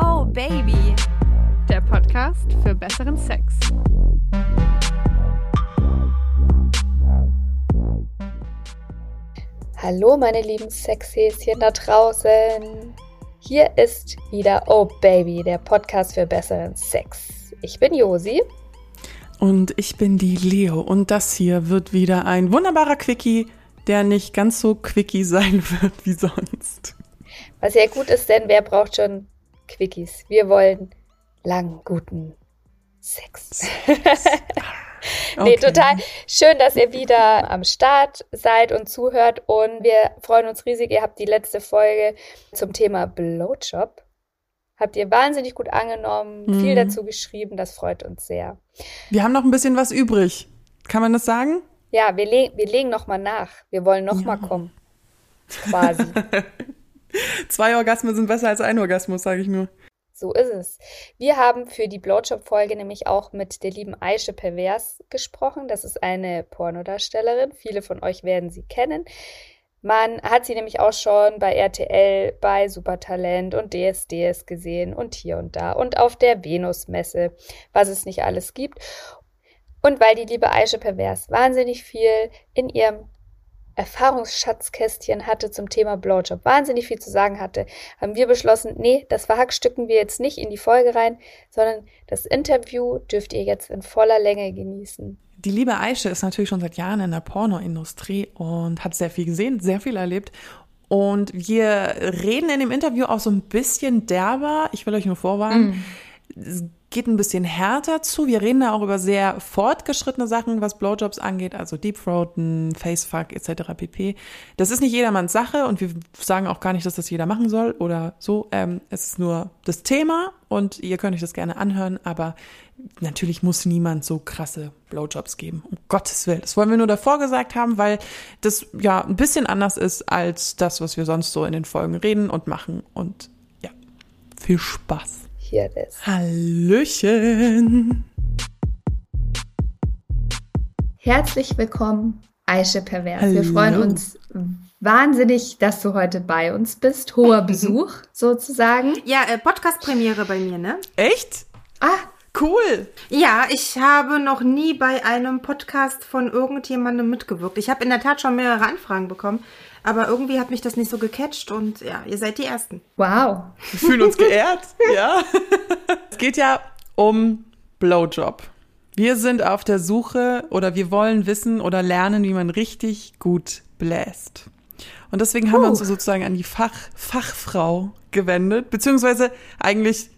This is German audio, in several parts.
Oh Baby, der Podcast für besseren Sex. Hallo meine lieben Sexhäschen da draußen. Hier ist wieder Oh Baby, der Podcast für besseren Sex. Ich bin Josi. Und ich bin die Leo. Und das hier wird wieder ein wunderbarer Quickie, der nicht ganz so quickie sein wird wie sonst. Was ja gut ist, denn wer braucht schon Quickies? Wir wollen langen, guten Sex. nee, Okay. total schön, dass ihr wieder am Start seid und zuhört. Und wir freuen uns riesig. Ihr habt die letzte Folge zum Thema Blowjob. Habt ihr wahnsinnig gut angenommen, viel Mhm. dazu geschrieben. Das freut uns sehr. Wir haben noch ein bisschen was übrig. Kann man das sagen? Ja, wir, le wir legen nochmal nach. Wir wollen nochmal mal kommen. Quasi. Zwei Orgasmen sind besser als ein Orgasmus, sage ich nur. So ist es. Wir haben für die Blowjob-Folge nämlich auch mit der lieben Aische Pervers gesprochen. Das ist eine Pornodarstellerin. Viele von euch werden sie kennen. Man hat sie nämlich auch schon bei RTL, bei Supertalent und DSDS gesehen und hier und da und auf der Venus-Messe, was es nicht alles gibt. Und weil die liebe Aische Pervers wahnsinnig viel in ihrem Erfahrungsschatzkästchen hatte zum Thema Blowjob, wahnsinnig viel zu sagen hatte, haben wir beschlossen, nee, das verhackstücken wir jetzt nicht in die Folge rein, sondern das Interview dürft ihr jetzt in voller Länge genießen. Die liebe Aische ist natürlich schon seit Jahren in der Pornoindustrie und hat sehr viel gesehen, sehr viel erlebt. Und wir reden in dem Interview auch so ein bisschen derber. Ich will euch nur vorwarnen. Es geht ein bisschen härter zu. Wir reden da auch über sehr fortgeschrittene Sachen, was Blowjobs angeht, also Deepthroaten, Facefuck etc. pp. Das ist nicht jedermanns Sache und wir sagen auch gar nicht, dass das jeder machen soll oder so. Ähm, es ist nur das Thema und ihr könnt euch das gerne anhören, aber natürlich muss niemand so krasse Blowjobs geben. Um Gottes Willen. Das wollen wir nur davor gesagt haben, weil das ja ein bisschen anders ist als das, was wir sonst so in den Folgen reden und machen. Und ja, viel Spaß. Hier das. Hallöchen. Herzlich willkommen, Aische Pervers. Wir Hallo. freuen uns wahnsinnig, dass du heute bei uns bist. Hoher Besuch sozusagen. Ja, äh, Podcast-Premiere bei mir, ne? Echt? Ah, Cool. Ja, ich habe noch nie bei einem Podcast von irgendjemandem mitgewirkt. Ich habe in der Tat schon mehrere Anfragen bekommen, aber irgendwie hat mich das nicht so gecatcht und ja, ihr seid die Ersten. wow. Wir fühlen uns geehrt. ja. Es geht ja um Blowjob. Wir sind auf der Suche oder wir wollen wissen oder lernen, wie man richtig gut bläst. Und deswegen haben wir uns sozusagen an die Fach, Fachfrau gewendet, beziehungsweise eigentlich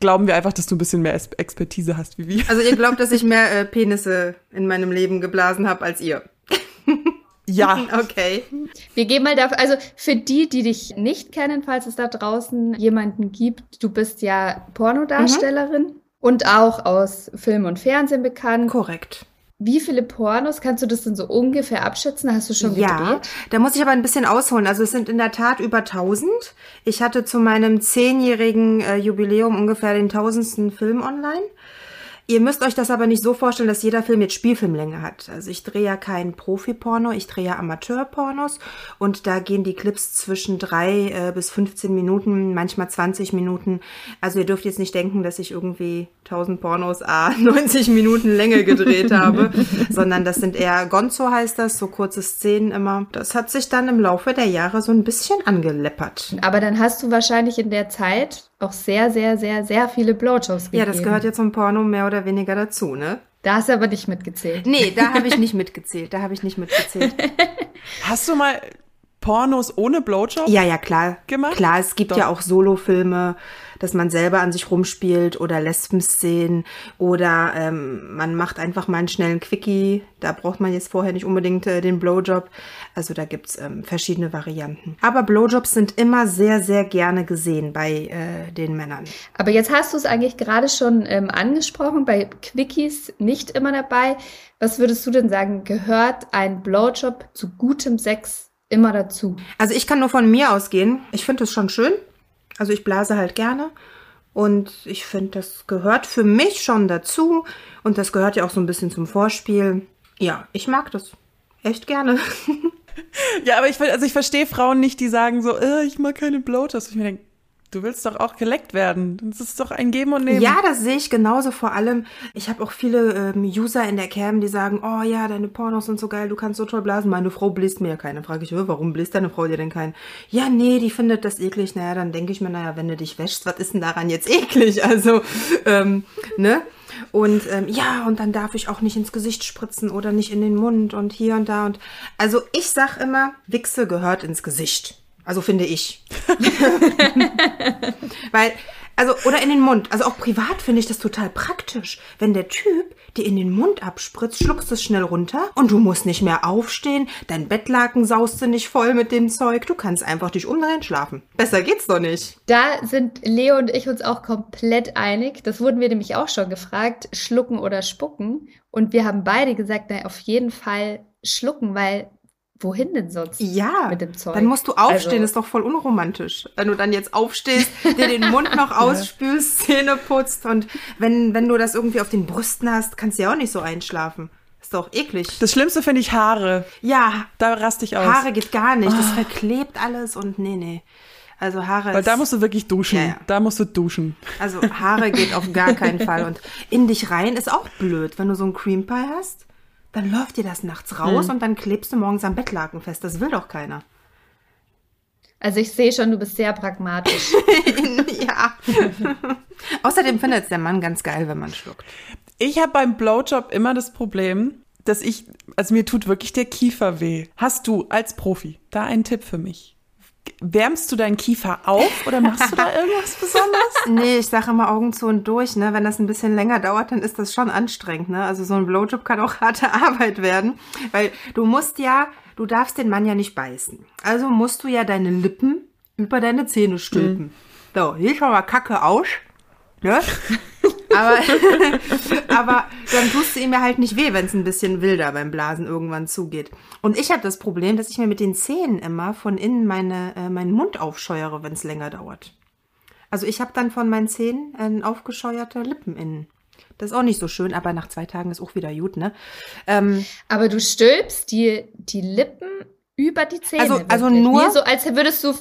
glauben wir einfach, dass du ein bisschen mehr Expertise hast wie wir. Also ihr glaubt, dass ich mehr äh, Penisse in meinem Leben geblasen habe als ihr. Ja. Okay. Wir gehen mal dafür, also für die, die dich nicht kennen, falls es da draußen jemanden gibt, du bist ja Pornodarstellerin und auch aus Film und Fernsehen bekannt. Korrekt. Wie viele Pornos kannst du das denn so ungefähr abschätzen? Hast du schon Ja, gedreht? da muss ich aber ein bisschen ausholen. Also es sind in der Tat über 1000. Ich hatte zu meinem zehnjährigen äh, Jubiläum ungefähr den tausendsten Film online. Ihr müsst euch das aber nicht so vorstellen, dass jeder Film jetzt Spielfilmlänge hat. Also ich drehe ja kein Profi-Porno, ich drehe ja Amateur-Pornos und da gehen die Clips zwischen drei äh, bis 15 Minuten, manchmal 20 Minuten. Also ihr dürft jetzt nicht denken, dass ich irgendwie 1000 Pornos a 90 Minuten Länge gedreht habe, sondern das sind eher Gonzo heißt das, so kurze Szenen immer. Das hat sich dann im Laufe der Jahre so ein bisschen angeleppert. Aber dann hast du wahrscheinlich in der Zeit auch sehr, sehr, sehr, sehr viele Blowjobs gegeben. Ja, das gehört ja zum Porno mehr oder weniger dazu, ne? Da hast du aber nicht mitgezählt. Nee, da habe ich nicht mitgezählt. Da habe ich nicht mitgezählt. Hast du mal Pornos ohne Blowjob? Ja, ja, klar. Gemacht? Klar, es gibt Doch. ja auch Solofilme, dass man selber an sich rumspielt oder Lesben-Szenen oder ähm, man macht einfach mal einen schnellen Quickie. Da braucht man jetzt vorher nicht unbedingt äh, den Blowjob. Also da gibt's ähm, verschiedene Varianten. Aber Blowjobs sind immer sehr, sehr gerne gesehen bei äh, den Männern. Aber jetzt hast du es eigentlich gerade schon ähm, angesprochen, bei Quickies nicht immer dabei. Was würdest du denn sagen, gehört ein Blowjob zu gutem Sex immer dazu? Also ich kann nur von mir ausgehen. Ich finde es schon schön. Also ich blase halt gerne. Und ich finde, das gehört für mich schon dazu. Und das gehört ja auch so ein bisschen zum Vorspiel. Ja, ich mag das. Echt gerne. Ja, aber ich, also ich verstehe Frauen nicht, die sagen so, äh, ich mag keine Blowjobs. Ich mir denke, Du willst doch auch geleckt werden. Das ist doch ein Geben und Nehmen. Ja, das sehe ich genauso. Vor allem, ich habe auch viele ähm, User in der Cam, die sagen, oh ja, deine Pornos sind so geil, du kannst so toll blasen. Meine Frau bläst mir ja keine. Frage ich, warum bläst deine Frau dir denn keinen? Ja, nee, die findet das eklig. Naja, dann denke ich mir, naja, wenn du dich wäschst, was ist denn daran jetzt eklig? Also, ähm, ne? Und ähm, ja, und dann darf ich auch nicht ins Gesicht spritzen oder nicht in den Mund und hier und da und also ich sag immer, Wichse gehört ins Gesicht. Also finde ich. Weil, also, oder in den Mund. Also auch privat finde ich das total praktisch. Wenn der Typ dir in den Mund abspritzt, schluckst es schnell runter und du musst nicht mehr aufstehen. Dein Bettlaken saust du nicht voll mit dem Zeug. Du kannst einfach dich umdrehen, schlafen. Besser geht's doch nicht. Da sind Leo und ich uns auch komplett einig. Das wurden wir nämlich auch schon gefragt. Schlucken oder spucken. Und wir haben beide gesagt, na, auf jeden Fall schlucken, weil Wohin denn sonst? Ja, mit dem Zeug? dann musst du aufstehen, also, ist doch voll unromantisch. Wenn du dann jetzt aufstehst, dir den Mund noch ausspülst, Zähne putzt und wenn, wenn du das irgendwie auf den Brüsten hast, kannst du ja auch nicht so einschlafen. Ist doch eklig. Das Schlimmste finde ich Haare. Ja. Da raste ich aus. Haare geht gar nicht. Das oh. verklebt alles und nee, nee. Also Haare. Weil da musst du wirklich duschen. Ja, ja. Da musst du duschen. Also Haare geht auf gar keinen Fall. Und in dich rein ist auch blöd, wenn du so einen Cream Pie hast dann läuft dir das nachts raus hm. und dann klebst du morgens am Bettlaken fest. Das will doch keiner. Also ich sehe schon, du bist sehr pragmatisch. ja. Außerdem findet es der Mann ganz geil, wenn man schluckt. Ich habe beim Blowjob immer das Problem, dass ich, also mir tut wirklich der Kiefer weh. Hast du als Profi da einen Tipp für mich? Wärmst du deinen Kiefer auf oder machst du da irgendwas Besonderes? Nee, ich sage immer Augen zu und durch. Ne? Wenn das ein bisschen länger dauert, dann ist das schon anstrengend. Ne? Also so ein Blowjob kann auch harte Arbeit werden. Weil du musst ja, du darfst den Mann ja nicht beißen. Also musst du ja deine Lippen über deine Zähne stülpen. Mhm. So, hier schon mal Kacke aus. Ne? Aber, aber dann tust du ihm ja halt nicht weh, wenn es ein bisschen wilder beim Blasen irgendwann zugeht. Und ich habe das Problem, dass ich mir mit den Zähnen immer von innen meine, äh, meinen Mund aufscheuere, wenn es länger dauert. Also ich habe dann von meinen Zähnen äh, aufgescheuerte Lippen innen. Das ist auch nicht so schön, aber nach zwei Tagen ist auch wieder gut, ne? Ähm, aber du stülpst die, die Lippen über die Zähne. Also, also nur. Nee, so als würdest du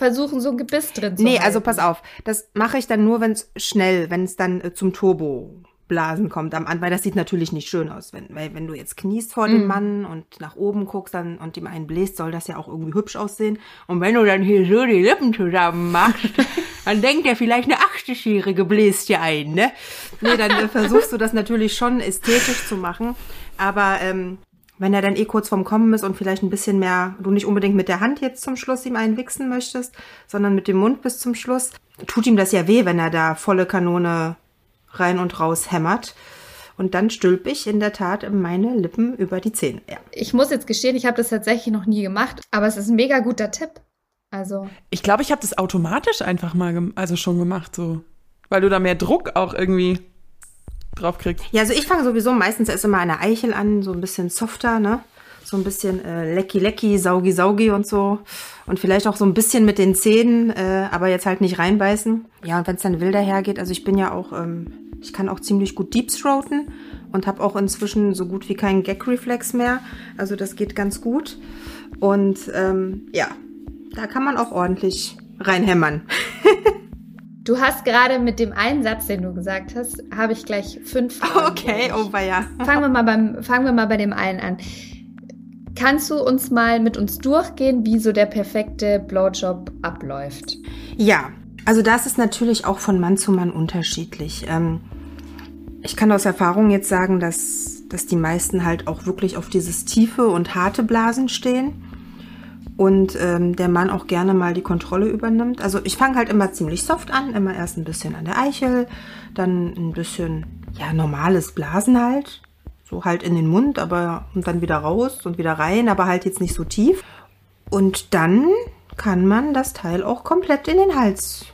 versuchen, so ein Gebiss drin zu Nee, halten. also pass auf. Das mache ich dann nur, wenn es schnell, wenn es dann äh, zum Turbo Blasen kommt am Anfang, weil das sieht natürlich nicht schön aus, wenn, weil wenn du jetzt kniest vor mm. dem mhm. Mann und nach oben guckst dann und ihm einen bläst, soll das ja auch irgendwie hübsch aussehen. Und wenn du dann hier so die Lippen zusammen machst, dann denkt er vielleicht eine 80-Jährige bläst dir ein, ne? Nee, dann äh, versuchst du das natürlich schon ästhetisch zu machen, aber ähm, wenn er dann eh kurz vorm Kommen ist und vielleicht ein bisschen mehr, du nicht unbedingt mit der Hand jetzt zum Schluss ihm einen wichsen möchtest, sondern mit dem Mund bis zum Schluss, tut ihm das ja weh, wenn er da volle Kanone rein und raus hämmert. Und dann stülpe ich in der Tat meine Lippen über die Zähne. Ja. Ich muss jetzt gestehen, ich habe das tatsächlich noch nie gemacht, aber es ist ein mega guter Tipp. Also. Ich glaube, ich habe das automatisch einfach mal, also schon gemacht, so. Weil du da mehr Druck auch irgendwie drauf kriegt. Ja, also ich fange sowieso meistens erst immer eine Eichel an, so ein bisschen softer, ne? So ein bisschen äh, lecki lecki, saugi saugi und so. Und vielleicht auch so ein bisschen mit den Zähnen, äh, aber jetzt halt nicht reinbeißen. Ja, und wenn es dann wilder hergeht, also ich bin ja auch, ähm, ich kann auch ziemlich gut deepthroaten und habe auch inzwischen so gut wie keinen Gag-Reflex mehr. Also das geht ganz gut. Und ähm, ja, da kann man auch ordentlich reinhämmern. Du hast gerade mit dem einen Satz, den du gesagt hast, habe ich gleich fünf Fragen. Okay, oh ja. Fangen wir mal beim, fangen wir mal bei dem einen an. Kannst du uns mal mit uns durchgehen, wie so der perfekte Blowjob abläuft? Ja, also das ist natürlich auch von Mann zu Mann unterschiedlich. Ähm, ich kann aus Erfahrung jetzt sagen, dass, dass die meisten halt auch wirklich auf dieses tiefe und harte Blasen stehen und ähm, der Mann auch gerne mal die Kontrolle übernimmt. Also ich fange halt immer ziemlich soft an, immer erst ein bisschen an der Eichel, dann ein bisschen ja normales Blasen halt, so halt in den Mund, aber und dann wieder raus und wieder rein, aber halt jetzt nicht so tief. Und dann kann man das Teil auch komplett in den Hals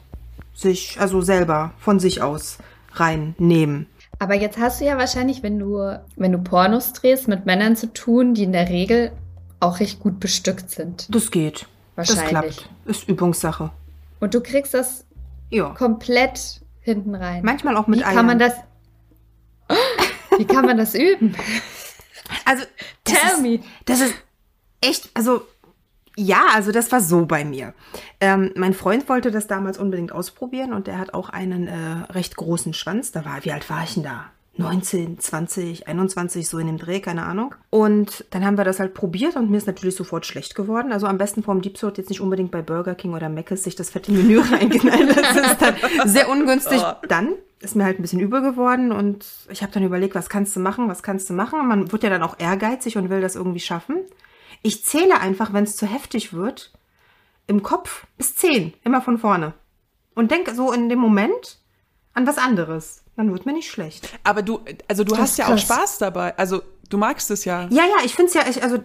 sich, also selber von sich aus reinnehmen. Aber jetzt hast du ja wahrscheinlich, wenn du, wenn du Pornos drehst, mit Männern zu tun, die in der Regel auch recht gut bestückt sind. Das geht. Wahrscheinlich. Das klappt. Ist Übungssache. Und du kriegst das ja. komplett hinten rein. Manchmal auch mit Wie Eiern. kann man das? Wie kann man das üben? Also tell ist, me. Das ist echt, also ja, also das war so bei mir. Ähm, mein Freund wollte das damals unbedingt ausprobieren und der hat auch einen äh, recht großen Schwanz. Da war, wie alt war ich denn da? 19, 20, 21, so in dem Dreh, keine Ahnung. Und dann haben wir das halt probiert und mir ist natürlich sofort schlecht geworden. Also am besten vom Deep Throat jetzt nicht unbedingt bei Burger King oder Mc's sich das fette Menü reinknallen. Das ist dann sehr ungünstig. Dann ist mir halt ein bisschen übel geworden und ich habe dann überlegt, was kannst du machen, was kannst du machen. Man wird ja dann auch ehrgeizig und will das irgendwie schaffen. Ich zähle einfach, wenn es zu heftig wird, im Kopf bis zehn, immer von vorne. Und denke so in dem Moment an was anderes. Dann wird mir nicht schlecht. Aber du, also du Das hast ja auch krass. Spaß dabei. Also du magst es ja. Ja, ja, ich finde es ja, ich, also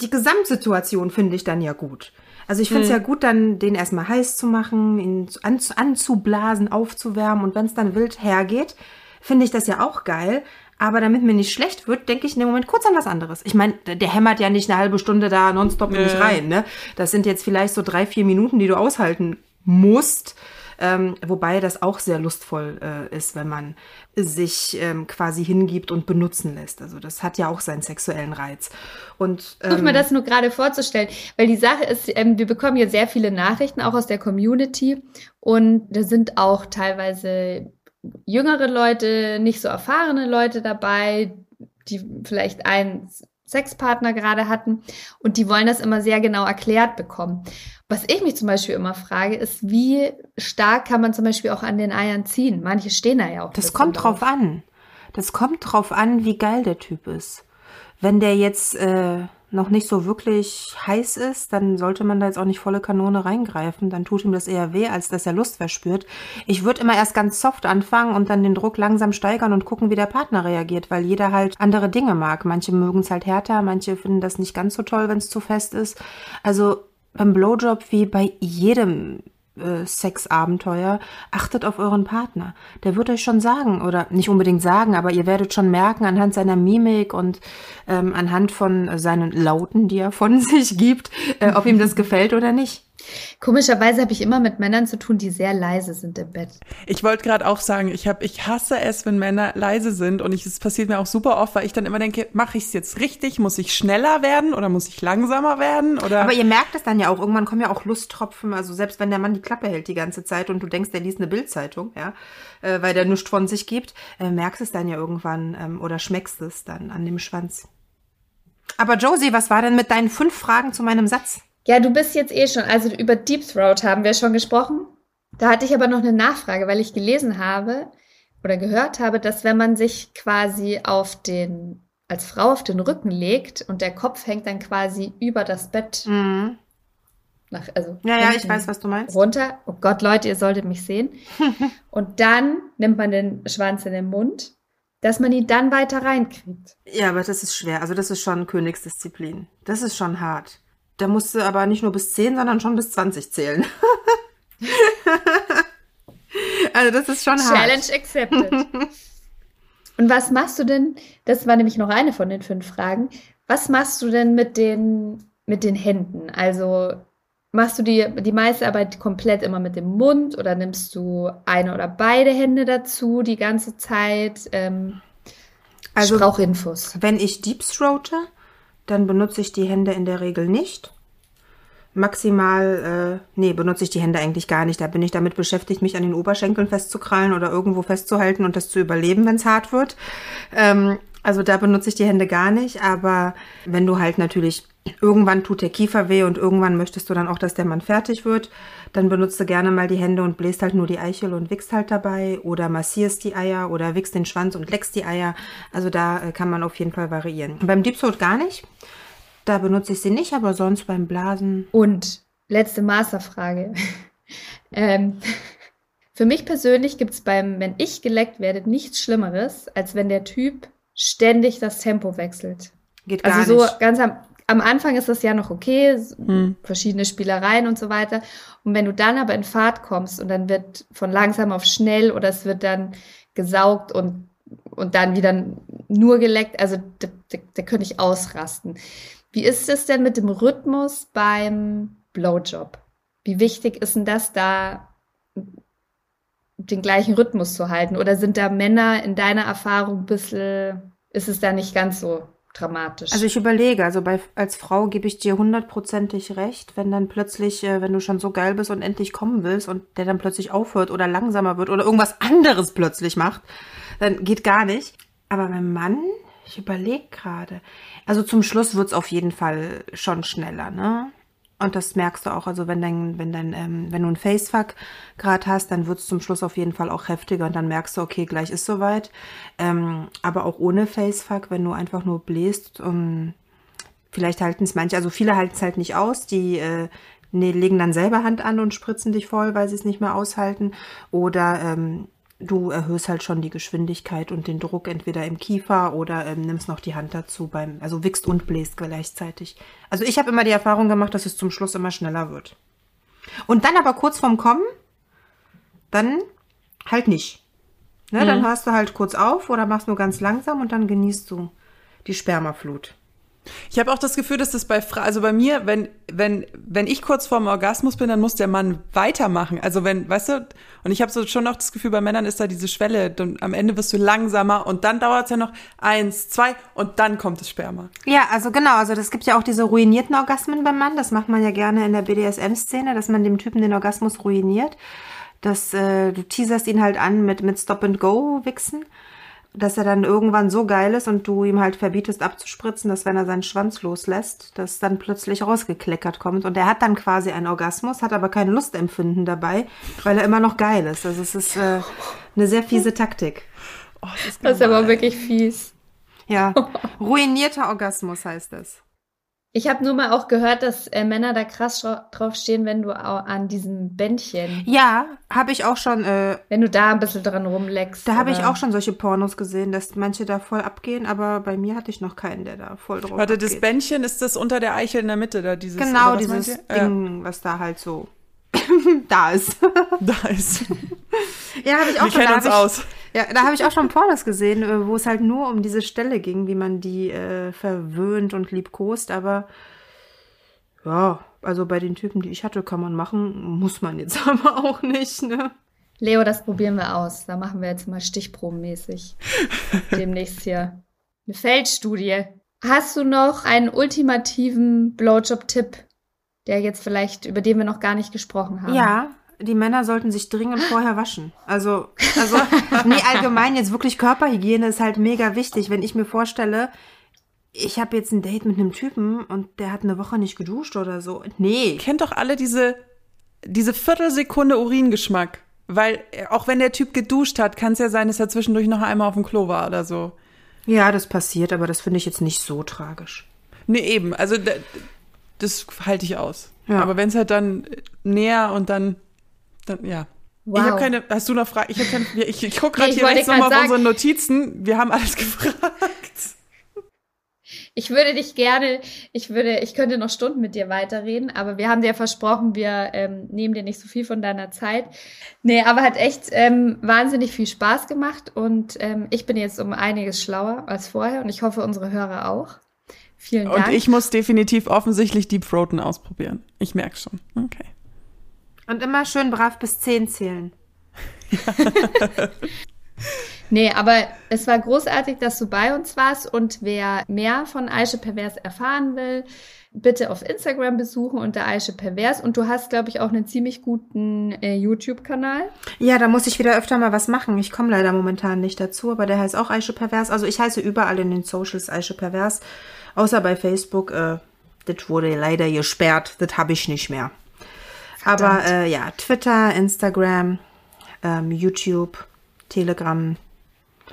die Gesamtsituation finde ich dann ja gut. Also ich finde es ja gut, dann den erstmal heiß zu machen, ihn an, anzublasen, aufzuwärmen und wenn es dann wild hergeht, finde ich das ja auch geil. Aber damit mir nicht schlecht wird, denke ich in dem Moment kurz an was anderes. Ich meine, der hämmert ja nicht eine halbe Stunde da nonstop in mich rein. Ne? Das sind jetzt vielleicht so drei, vier Minuten, die du aushalten musst. Ähm, wobei das auch sehr lustvoll äh, ist, wenn man sich ähm, quasi hingibt und benutzen lässt. Also das hat ja auch seinen sexuellen Reiz. Und ähm, mir das nur gerade vorzustellen, weil die Sache ist, ähm, wir bekommen hier sehr viele Nachrichten, auch aus der Community. Und da sind auch teilweise jüngere Leute, nicht so erfahrene Leute dabei, die vielleicht einen Sexpartner gerade hatten. Und die wollen das immer sehr genau erklärt bekommen. Was ich mich zum Beispiel immer frage, ist, wie stark kann man zum Beispiel auch an den Eiern ziehen? Manche stehen da ja auch. Das kommt drauf an. Das kommt drauf an, wie geil der Typ ist. Wenn der jetzt äh, noch nicht so wirklich heiß ist, dann sollte man da jetzt auch nicht volle Kanone reingreifen. Dann tut ihm das eher weh, als dass er Lust verspürt. Ich würde immer erst ganz soft anfangen und dann den Druck langsam steigern und gucken, wie der Partner reagiert, weil jeder halt andere Dinge mag. Manche mögen es halt härter, manche finden das nicht ganz so toll, wenn es zu fest ist. Also beim Blowjob wie bei jedem äh, Sexabenteuer, achtet auf euren Partner. Der wird euch schon sagen, oder nicht unbedingt sagen, aber ihr werdet schon merken anhand seiner Mimik und ähm, anhand von seinen Lauten, die er von sich gibt, äh, ob ihm das gefällt oder nicht. Komischerweise habe ich immer mit Männern zu tun, die sehr leise sind im Bett. Ich wollte gerade auch sagen, ich hab, ich hasse es, wenn Männer leise sind und ich, es passiert mir auch super oft, weil ich dann immer denke, mache ich es jetzt richtig? Muss ich schneller werden oder muss ich langsamer werden? Oder Aber ihr merkt es dann ja auch, irgendwann kommen ja auch Lusttropfen, also selbst wenn der Mann die Klappe hält die ganze Zeit und du denkst, der liest eine Bildzeitung, ja, äh, weil der nichts von sich gibt, äh, merkst es dann ja irgendwann ähm, oder schmeckst es dann an dem Schwanz. Aber Josie, was war denn mit deinen fünf Fragen zu meinem Satz? Ja, du bist jetzt eh schon, also über Deep Throat haben wir schon gesprochen. Da hatte ich aber noch eine Nachfrage, weil ich gelesen habe oder gehört habe, dass wenn man sich quasi auf den, als Frau auf den Rücken legt und der Kopf hängt dann quasi über das Bett Mhm. nach, also Ja, ja, ich weiß, was du meinst. runter. Oh Gott, Leute, ihr solltet mich sehen. und dann nimmt man den Schwanz in den Mund, dass man ihn dann weiter reinkriegt. Ja, aber das ist schwer. Also das ist schon Königsdisziplin. Das ist schon hart. Da musst du aber nicht nur bis 10, sondern schon bis 20 zählen. also das ist schon hart. Challenge accepted. Und was machst du denn? Das war nämlich noch eine von den fünf Fragen. Was machst du denn mit den, mit den Händen? Also machst du die, die meiste Arbeit komplett immer mit dem Mund oder nimmst du eine oder beide Hände dazu die ganze Zeit? Ähm, Also ich brauche Infos. wenn ich Deep Throate, dann benutze ich die Hände in der Regel nicht. Maximal, äh, nee, benutze ich die Hände eigentlich gar nicht. Da bin ich damit beschäftigt, mich an den Oberschenkeln festzukrallen oder irgendwo festzuhalten und das zu überleben, wenn es hart wird. Ähm, also da benutze ich die Hände gar nicht. Aber wenn du halt natürlich, irgendwann tut der Kiefer weh und irgendwann möchtest du dann auch, dass der Mann fertig wird, dann benutzt du gerne mal die Hände und bläst halt nur die Eichel und wickst halt dabei oder massierst die Eier oder wickst den Schwanz und leckst die Eier. Also da äh, kann man auf jeden Fall variieren. Beim Deep Throat gar nicht. Da benutze ich sie nicht, aber sonst beim Blasen. Und letzte Masterfrage. ähm, für mich persönlich gibt es beim, wenn ich geleckt werde, nichts Schlimmeres, als wenn der Typ ständig das Tempo wechselt. Geht gar Also so nicht. ganz am, am Anfang ist das ja noch okay, Hm. verschiedene Spielereien und so weiter. Und wenn du dann aber in Fahrt kommst und dann wird von langsam auf schnell oder es wird dann gesaugt und, und dann wieder nur geleckt, also da, da, da könnte ich ausrasten. Wie ist es denn mit dem Rhythmus beim Blowjob? Wie wichtig ist denn das da, den gleichen Rhythmus zu halten? Oder sind da Männer in deiner Erfahrung ein bisschen, ist es da nicht ganz so dramatisch. Also ich überlege, also bei, als Frau gebe ich dir hundertprozentig recht, wenn dann plötzlich, äh, wenn du schon so geil bist und endlich kommen willst und der dann plötzlich aufhört oder langsamer wird oder irgendwas anderes plötzlich macht, dann geht gar nicht. Aber beim Mann, ich überlege gerade. Also zum Schluss wird's auf jeden Fall schon schneller, ne? Und das merkst du auch, also wenn dein, wenn dein, ähm, wenn du einen Facefuck gerade hast, dann wird's zum Schluss auf jeden Fall auch heftiger und dann merkst du, okay, gleich ist soweit. Ähm, aber auch ohne Facefuck, wenn du einfach nur bläst, um, vielleicht halten es manche, also viele halten es halt nicht aus, die äh, nee, legen dann selber Hand an und spritzen dich voll, weil sie es nicht mehr aushalten. Oder ähm, du erhöhst halt schon die Geschwindigkeit und den Druck entweder im Kiefer oder ähm, nimmst noch die Hand dazu beim, also wickst und bläst gleichzeitig. Also ich habe immer die Erfahrung gemacht, dass es zum Schluss immer schneller wird. Und dann aber kurz vorm Kommen, dann halt nicht. Ne, mhm. Dann hörst du halt kurz auf oder machst nur ganz langsam und dann genießt du die Spermaflut. Ich habe auch das Gefühl, dass das bei Fra also bei mir, wenn wenn wenn ich kurz vorm Orgasmus bin, dann muss der Mann weitermachen. Also wenn, weißt du, und ich habe so schon noch das Gefühl, bei Männern ist da diese Schwelle, dann am Ende wirst du langsamer und dann dauert es ja noch eins, zwei und dann kommt das Sperma. Ja, also genau, also das gibt ja auch diese ruinierten Orgasmen beim Mann. Das macht man ja gerne in der BDSM-Szene, dass man dem Typen den Orgasmus ruiniert. Das, äh, du teaserst ihn halt an mit mit Stop and Go Wichsen dass er dann irgendwann so geil ist und du ihm halt verbietest abzuspritzen, dass wenn er seinen Schwanz loslässt, das dann plötzlich rausgekleckert kommt. Und er hat dann quasi einen Orgasmus, hat aber kein Lustempfinden dabei, weil er immer noch geil ist. Also es ist äh, eine sehr fiese Taktik. Oh, das, ist, das ist aber wirklich fies. Ja, ruinierter Orgasmus heißt es. Ich habe nur mal auch gehört, dass äh, Männer da krass drauf stehen, wenn du an diesem Bändchen. Ja, habe ich auch schon. Äh, wenn du da ein bisschen dran rumleckst. Da habe ich auch schon solche Pornos gesehen, dass manche da voll abgehen, aber bei mir hatte ich noch keinen, der da voll drauf Warte, abgeht. das Bändchen ist das unter der Eichel in der Mitte da dieses. Genau, dieses Ding, ja. was da halt so da ist. da ist. ja, habe ich auch Wir schon. Kennen uns aus. Ja, da habe ich auch schon Pornos gesehen, äh, wo es halt nur um diese Stelle ging, wie man die äh, verwöhnt und liebkost. Aber ja, also bei den Typen, die ich hatte, kann man machen, muss man jetzt aber auch nicht, ne? Leo, das probieren wir aus. Da machen wir jetzt mal stichprobenmäßig demnächst hier eine Feldstudie. Hast du noch einen ultimativen Blowjob-Tipp, der jetzt vielleicht, über den wir noch gar nicht gesprochen haben? Ja, die Männer sollten sich dringend vorher waschen. Also, also, nee, allgemein jetzt wirklich Körperhygiene ist halt mega wichtig. Wenn ich mir vorstelle, ich habe jetzt ein Date mit einem Typen und der hat eine Woche nicht geduscht oder so. Nee. Kennt doch alle diese, diese Viertelsekunde Uringeschmack. Weil auch wenn der Typ geduscht hat, kann es ja sein, dass er zwischendurch noch einmal auf dem Klo war oder so. Ja, das passiert, aber das finde ich jetzt nicht so tragisch. Nee, eben. Also das halte ich aus. Ja. Aber wenn es halt dann näher und dann dann, ja. Wow. Ich habe keine, hast du noch Fragen? Ich, keine, ich, ich gucke gerade nee, hier rechts nochmal auf unsere Notizen. Wir haben alles gefragt. Ich würde dich gerne, ich würde, ich könnte noch Stunden mit dir weiterreden, aber wir haben dir versprochen, wir ähm, nehmen dir nicht so viel von deiner Zeit. Nee, aber hat echt ähm, wahnsinnig viel Spaß gemacht und ähm, ich bin jetzt um einiges schlauer als vorher und ich hoffe, unsere Hörer auch. Vielen Dank. Und ich muss definitiv offensichtlich Deep Throaten ausprobieren. Ich merke schon. Okay. Und immer schön brav bis zehn zählen. nee, aber es war großartig, dass du bei uns warst. Und wer mehr von Aische Pervers erfahren will, bitte auf Instagram besuchen unter Aische Pervers. Und du hast, glaube ich, auch einen ziemlich guten äh, YouTube-Kanal. Ja, da muss ich wieder öfter mal was machen. Ich komme leider momentan nicht dazu, aber der heißt auch Aische Pervers. Also ich heiße überall in den Socials Aische Pervers, außer bei Facebook. Äh, das wurde leider gesperrt. Das habe ich nicht mehr. Aber äh, ja, Twitter, Instagram, ähm, YouTube, Telegram.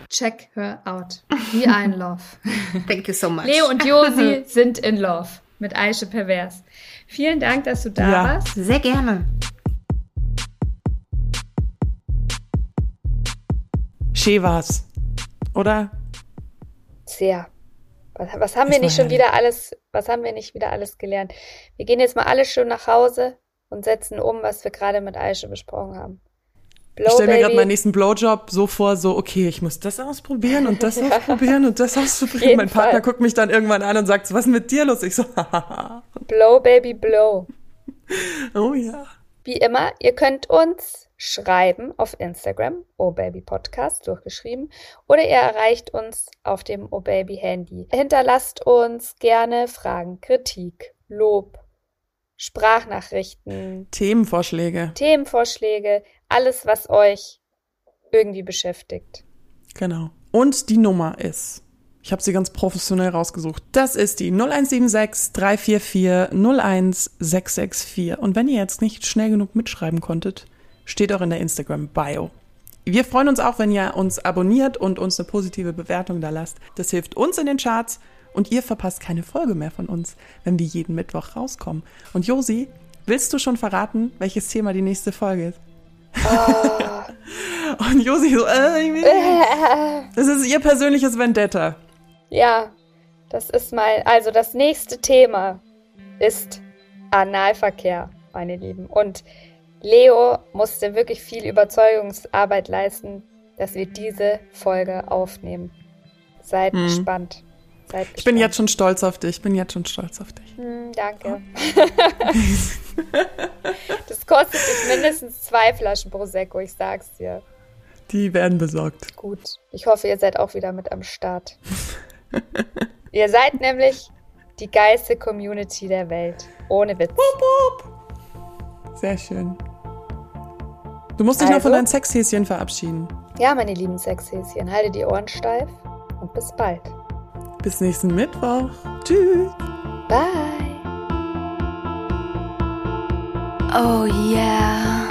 Check her out. We are in love. Thank you so much. Leo und Josi sind in love mit Aische Pervers. Vielen Dank, dass du da ja. warst. Sehr gerne. Schön war's. Oder? Sehr. Was, was haben das wir nicht schon wieder alles, was haben wir nicht wieder alles gelernt? Wir gehen jetzt mal alle schön nach Hause und setzen um, was wir gerade mit Aische besprochen haben. Blow ich stelle mir gerade meinen nächsten Blowjob so vor, so, okay, ich muss das ausprobieren und das ausprobieren und das ausprobieren. Mein Partner Fall. guckt mich dann irgendwann an und sagt, was ist mit dir los? Ich so, Blow, Baby, blow. Oh ja. Wie immer, ihr könnt uns schreiben auf Instagram, obabypodcast durchgeschrieben, oder ihr erreicht uns auf dem obaby-Handy. Hinterlasst uns gerne Fragen, Kritik, Lob, Sprachnachrichten, Themenvorschläge. Themenvorschläge, alles, was euch irgendwie beschäftigt. Genau. Und die Nummer ist, ich habe sie ganz professionell rausgesucht, das ist die 0176 344 01664. Und wenn ihr jetzt nicht schnell genug mitschreiben konntet, steht auch in der Instagram-Bio. Wir freuen uns auch, wenn ihr uns abonniert und uns eine positive Bewertung da lasst. Das hilft uns in den Charts und ihr verpasst keine Folge mehr von uns, wenn wir jeden Mittwoch rauskommen. Und Josi, willst du schon verraten, welches Thema die nächste Folge ist? Oh. Und Josi so, äh, ich will nicht. Das ist ihr persönliches Vendetta. Ja, das ist mein, also das nächste Thema ist Analverkehr, meine Lieben. Und Leo musste wirklich viel Überzeugungsarbeit leisten, dass wir diese Folge aufnehmen. Seid Hm. gespannt. Seid Ich bin jetzt schon stolz auf dich. Ich bin jetzt schon stolz auf dich. Hm, danke. das kostet dich mindestens zwei Flaschen Prosecco, ich sag's dir. Die werden besorgt. Gut. Ich hoffe, ihr seid auch wieder mit am Start. ihr seid nämlich die geilste Community der Welt. Ohne Witz. Sehr schön. Du musst dich noch von Also? deinen Sexhäschen verabschieden. Ja, meine lieben Sexhäschen, haltet die Ohren steif und bis bald. Bis nächsten Mittwoch. Tschüss. Bye. Oh yeah.